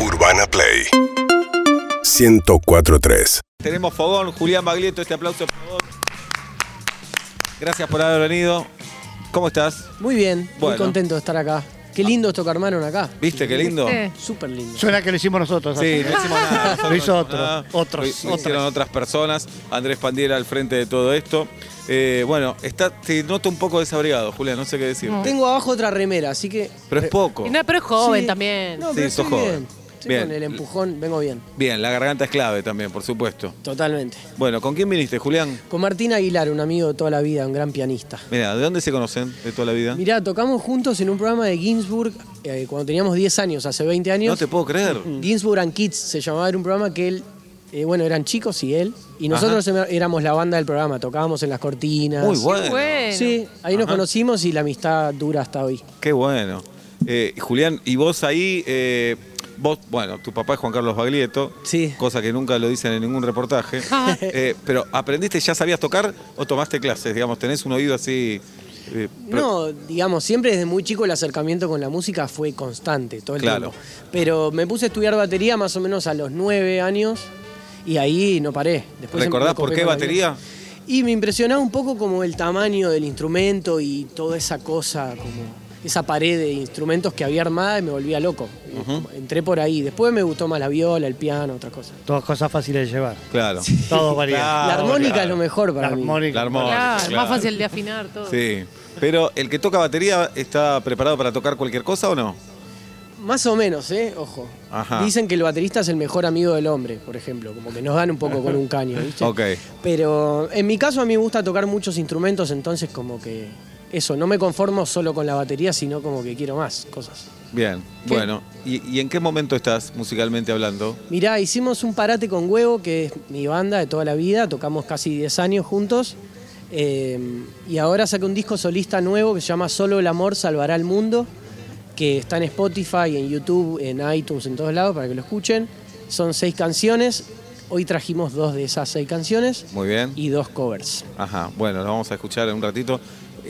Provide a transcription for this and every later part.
Urbana Play 1043. Tenemos Fogón, Julián Baglietto, este aplauso por favor. Gracias por haber venido. ¿Cómo estás? Muy bien, Bueno. muy contento de estar acá. Qué lindo esto que armaron acá. ¿Viste qué lindo? ¿Viste? Súper lindo. Suena que lo hicimos nosotros. Sí, no hicimos nada. nosotros Lo hizo no otro, hicimos nada. otros, Lo, lo otras. hicieron otras personas. Andrés Pandiera al frente de todo esto. Eh, bueno, está, te noto un poco desabrigado, Julián, no sé qué decir. No. Tengo abajo otra remera, así que. Pero es poco. Y no, pero es joven Sí. también. No, Sí, pero sos estoy joven. bien. Estoy Bien. con el empujón, vengo bien. Bien, la garganta es clave también, por supuesto. Totalmente. Bueno, ¿con quién viniste, Julián? Con Martín Aguilar, un amigo de toda la vida, un gran pianista. Mira, ¿de dónde se conocen de toda la vida? Mirá, tocamos juntos en un programa de Ginsburg eh, cuando teníamos 10 años, hace 20 años. No te puedo creer. Ginsburg and Kids se llamaba, era un programa que él, eh, bueno, eran chicos y él, y nosotros éramos la banda del programa, tocábamos en las cortinas. Muy Qué bueno. bueno. Sí, ahí nos conocimos y la amistad dura hasta hoy. Qué bueno. Eh, Julián, y vos ahí, eh, vos, bueno, tu papá es Juan Carlos Baglietto, Sí. cosa que nunca lo dicen en ningún reportaje. Eh, pero ¿aprendiste, ya sabías tocar o tomaste clases? Digamos, ¿tenés un oído así? eh, No, digamos, siempre desde muy chico el acercamiento con la música fue constante, todo el Claro. tiempo. Pero me puse a estudiar batería más o menos a los nueve años y ahí no paré. Después ¿Recordás por qué batería? Y me impresionaba un poco como el tamaño del instrumento y toda esa cosa, como esa pared de instrumentos que había armada y me volvía loco. Entré por ahí. Después me gustó más la viola, el piano, otras cosas. Todas cosas fáciles de llevar. Claro. Todo varía. Claro, la armónica claro. es lo mejor para La mí. armónica. La armónica, Claro, claro. más fácil de afinar todo. Sí. Pero el que toca batería está preparado para tocar cualquier cosa o no? Más o menos, ¿eh? Ojo. Ajá. Dicen que el baterista es el mejor amigo del hombre, por ejemplo. Como que nos dan un poco con un caño, ¿viste? Ok. Pero en mi caso a mí me gusta tocar muchos instrumentos, entonces como que eso, no me conformo solo con la batería, sino como que quiero más cosas. Bien. ¿Qué? Bueno, ¿y, y en qué momento estás musicalmente hablando? Mirá, hicimos un parate con Huevo, que es mi banda de toda la vida, tocamos casi 10 años juntos. eh, y ahora saqué un disco solista nuevo que se llama Solo el amor salvará al mundo, que está en Spotify, en YouTube, en iTunes, en todos lados para que lo escuchen. Son seis canciones. Hoy trajimos dos de esas seis canciones Muy bien. y dos covers. Ajá. Bueno, lo vamos a escuchar en un ratito.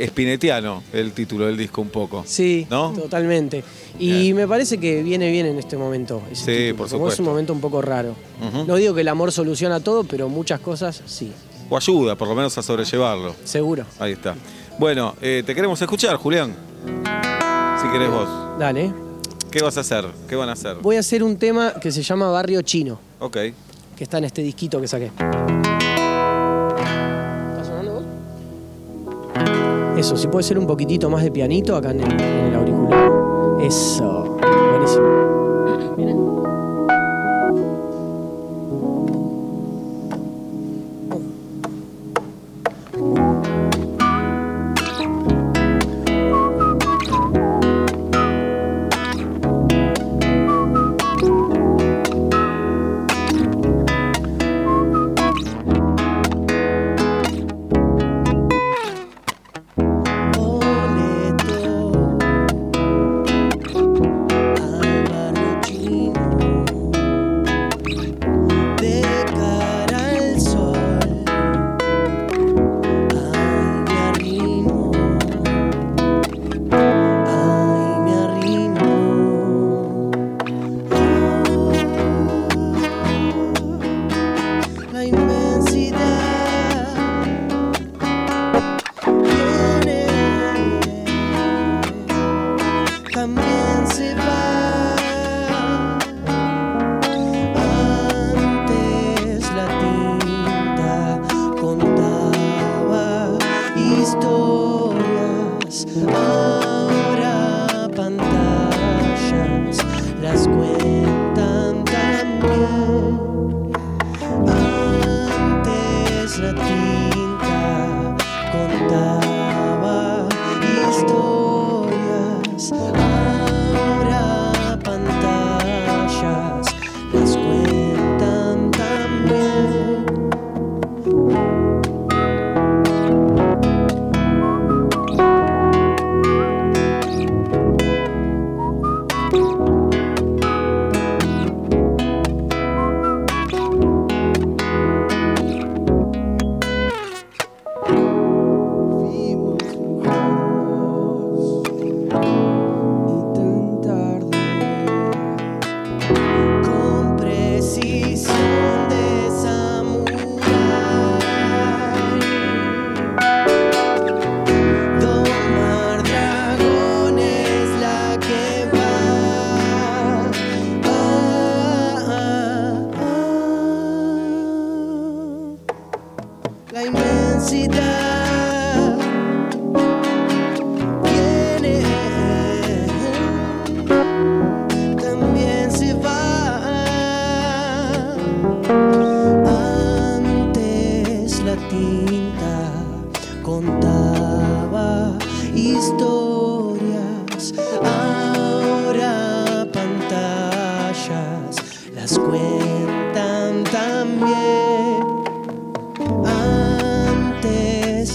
Spinetiano, el título del disco un poco. Sí, ¿No? totalmente. Y Bien. me parece que viene bien en este momento. ese Sí, título, por como Es supuesto. un momento un poco raro. No digo que el amor soluciona todo, pero muchas cosas sí, O ayuda, por lo menos, a sobrellevarlo. seguro. Ahí está. Bueno, eh, te queremos escuchar, Julián. Si querés vos. Dale. ¿Qué vas a hacer? ¿Qué van a hacer? Voy a hacer un tema que se llama Barrio Chino, Ok. que está en este disquito que saqué. Eso, si puede ser un poquitito más de pianito acá en el, en el auricular. Eso.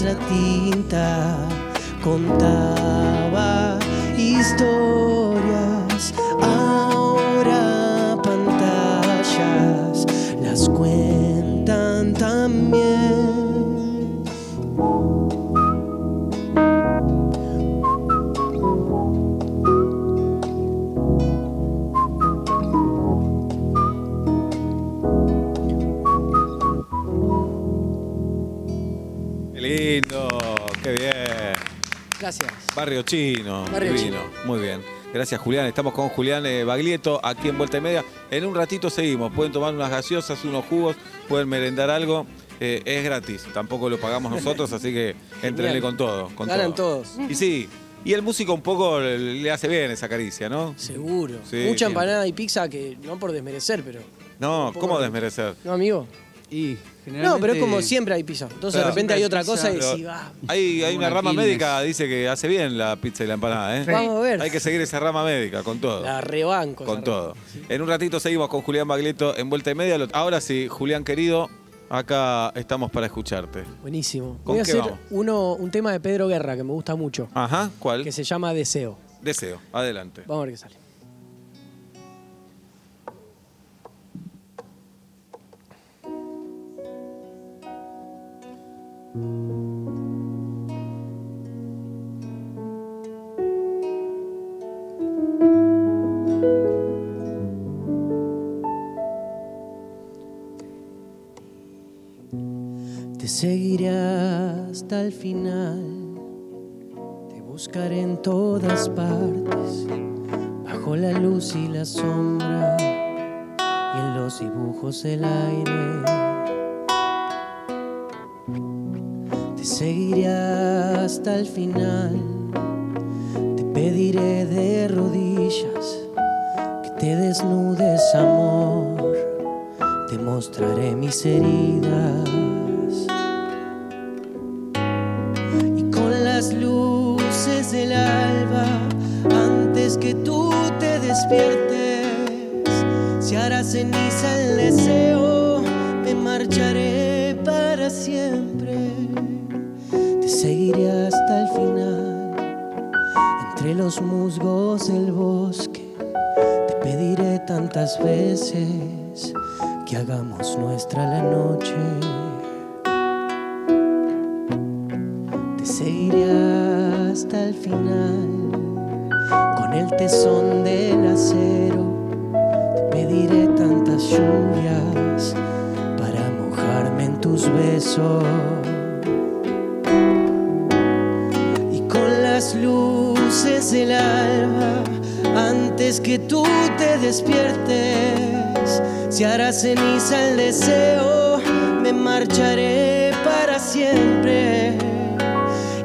La tinta contaba historias, lindo, qué bien. Gracias. Barrio Chino, Barrio divino. Muy bien. Gracias, Julián. Estamos con Julián eh, Baglietto aquí en Vuelta y Media. En un ratito seguimos. Pueden tomar unas gaseosas, unos jugos, pueden merendar algo. Eh, es gratis, tampoco lo pagamos nosotros, así que entrenle con todo. Con Ganan todo. todos. Y sí, y el músico un poco le hace bien esa caricia, ¿no? Seguro. Sí, Mucha empanada y pizza que no por desmerecer, pero. No, ¿cómo de- desmerecer? ¿No, amigo? Y No, pero es como siempre hay pizza. Entonces Claro. de repente hay otra cosa hay y Pero decís, va. hay, hay una Una rama Quilmes. médica, dice que hace bien la pizza y la empanada, ¿eh? Vamos a ver. Hay que seguir esa rama médica, con todo. La rebanco. Con todo. En un ratito seguimos con Julián Baglietto en Vuelta y Media. Lo- Ahora sí, Julián querido, acá estamos para escucharte. Buenísimo. ¿Con Voy a qué hacer vamos? uno, un tema de Pedro Guerra que me gusta mucho, Ajá, ¿cuál? que se llama Deseo. Deseo, adelante. Vamos a ver qué sale. Te seguiré hasta el final. Te buscaré en todas partes, bajo la luz y la sombra, y en los dibujos del aire. Te seguiré hasta el final. Te pediré de rodillas que te desnudes, amor. Te mostraré mis heridas. y con las luces del alba, antes que tú te despiertes, se hará ceniza los musgos del bosque, te pediré tantas veces que hagamos nuestra la noche. te seguiré hasta el final con el tesón del acero. Te pediré tantas lluvias para mojarme en tus besos. Y con las luces del alba, antes que tú te despiertes, se hará ceniza el deseo, me marcharé para siempre.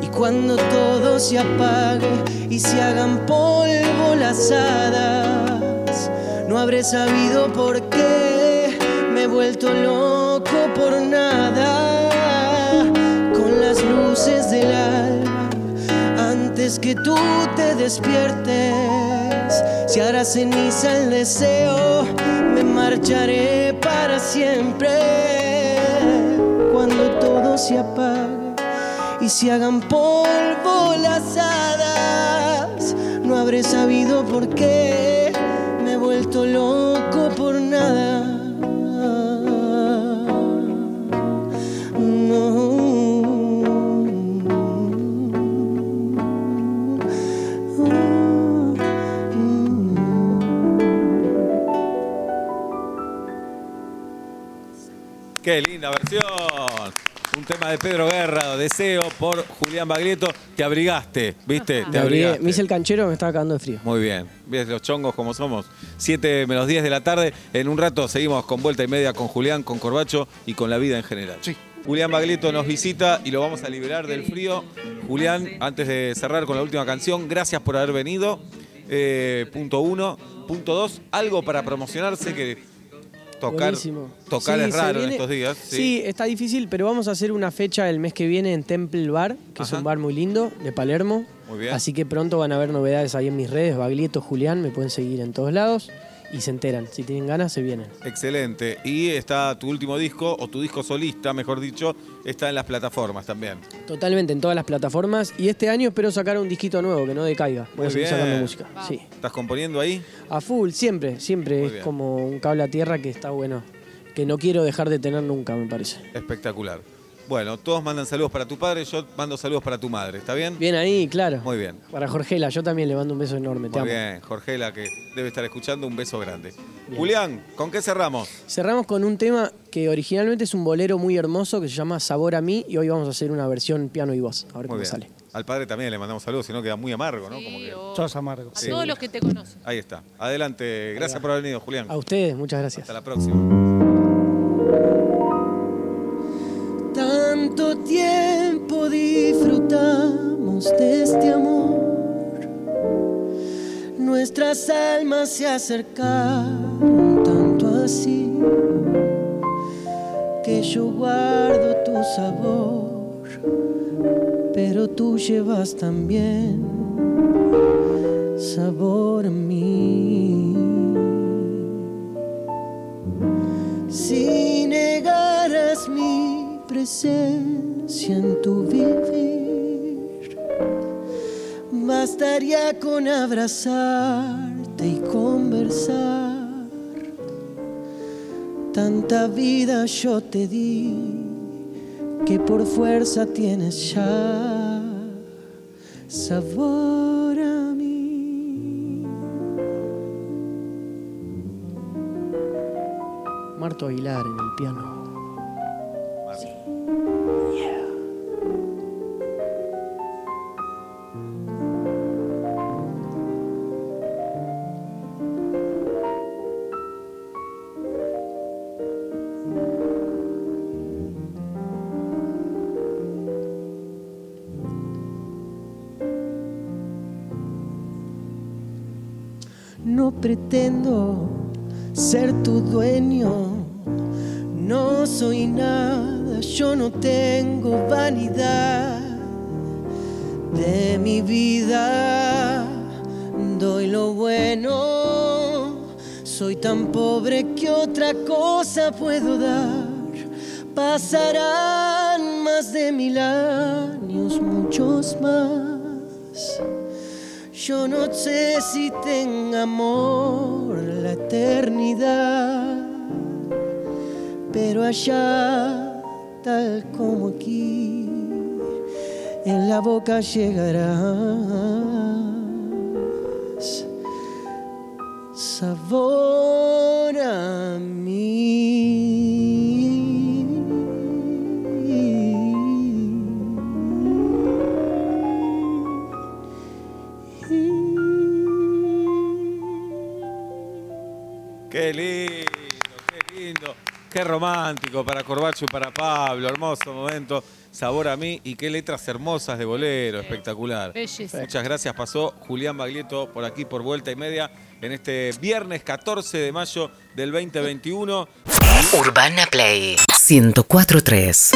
Y cuando todo se apague y se hagan polvo las hadas, no habré sabido por qué me he vuelto loco por nada. Con las luces del alba, que tú te despiertes, se hará ceniza el deseo, me marcharé para siempre. Cuando todo se apague y se hagan polvo las hadas. No habré sabido por qué me he vuelto loco por nada. Linda versión. Un tema de Pedro Guerra, Deseo, por Julián Baglietto. Te abrigaste, ¿viste? Te Me, abrigué, abrigaste. me hice el canchero, me estaba cagando de frío. Muy bien. ¿Ves los chongos como somos? 7 menos 10 de la tarde. En un rato seguimos con vuelta y media con Julián, con Corbacho y con la vida en general. Sí. Julián Baglietto nos visita y lo vamos a liberar del frío. Julián, antes de cerrar con la última canción, gracias por haber venido. Eh, punto uno. Punto dos, algo para promocionarse que tocar, Buenísimo. tocar Sí, es raro en estos días. Sí. está difícil, pero vamos a hacer una fecha el mes que viene en Temple Bar, que es un bar muy lindo, de Palermo. Muy bien. Así que pronto van a ver novedades ahí en mis redes, Baglietto, Julián, me pueden seguir en todos lados y se enteran. Si tienen ganas, se vienen. Excelente. Y está tu último disco, o tu disco solista, mejor dicho, está en las plataformas también. Totalmente en todas las plataformas. Y este año espero sacar un disquito nuevo, que no decaiga. Voy Muy a seguir bien. sacando música. Sí. ¿Estás componiendo ahí? A full, siempre, siempre. Muy es bien. como un cable a tierra que está bueno. Que no quiero dejar de tener nunca, me parece. Espectacular. Bueno, todos mandan saludos para tu padre, yo mando saludos para tu madre, ¿está bien? Bien ahí, claro. Muy bien. Para Jorgela, yo también le mando un beso enorme. Te Muy amo. bien, Jorgela, que debe estar escuchando, un beso grande. Julián, ¿con qué cerramos? Cerramos con un tema que originalmente es un bolero muy hermoso que se llama Sabor a mí y hoy vamos a hacer una versión piano y voz. A ver Muy cómo bien. sale. Al padre también le mandamos saludos, si no queda muy amargo, ¿no? Como Sí, que- o- Sos amargo. a Sí. todos los que te conocen. Ahí está. Adelante. Gracias por haber venido, Julián. A ustedes, muchas gracias. Hasta la próxima. Tiempo disfrutamos de este amor. Nuestras almas se acercaron tanto así que yo guardo tu sabor, pero tú llevas también sabor a mí. Si negaras mi presencia en tu vivir, bastaría con abrazarte y conversar. Tanta vida yo te di que por fuerza tienes ya sabor a mí. Marto Aguilar en el piano. Pretendo ser tu dueño, no soy nada, yo no tengo vanidad de mi vida, doy lo bueno, soy tan pobre que otra cosa puedo dar. Pasarán más de mil años, muchos más. Yo no sé si tenga amor la eternidad, pero allá, tal como aquí, en la boca llegarás. Sabor a mí. Qué lindo, qué lindo. Qué romántico para Corbacho y para Pablo. Hermoso momento. Sabor a mí y qué letras hermosas de bolero. Espectacular. Belleza. Muchas gracias. Pasó Julián Baglietto por aquí por vuelta y media en este viernes 14 de mayo del 2021. Urbana Play 1043.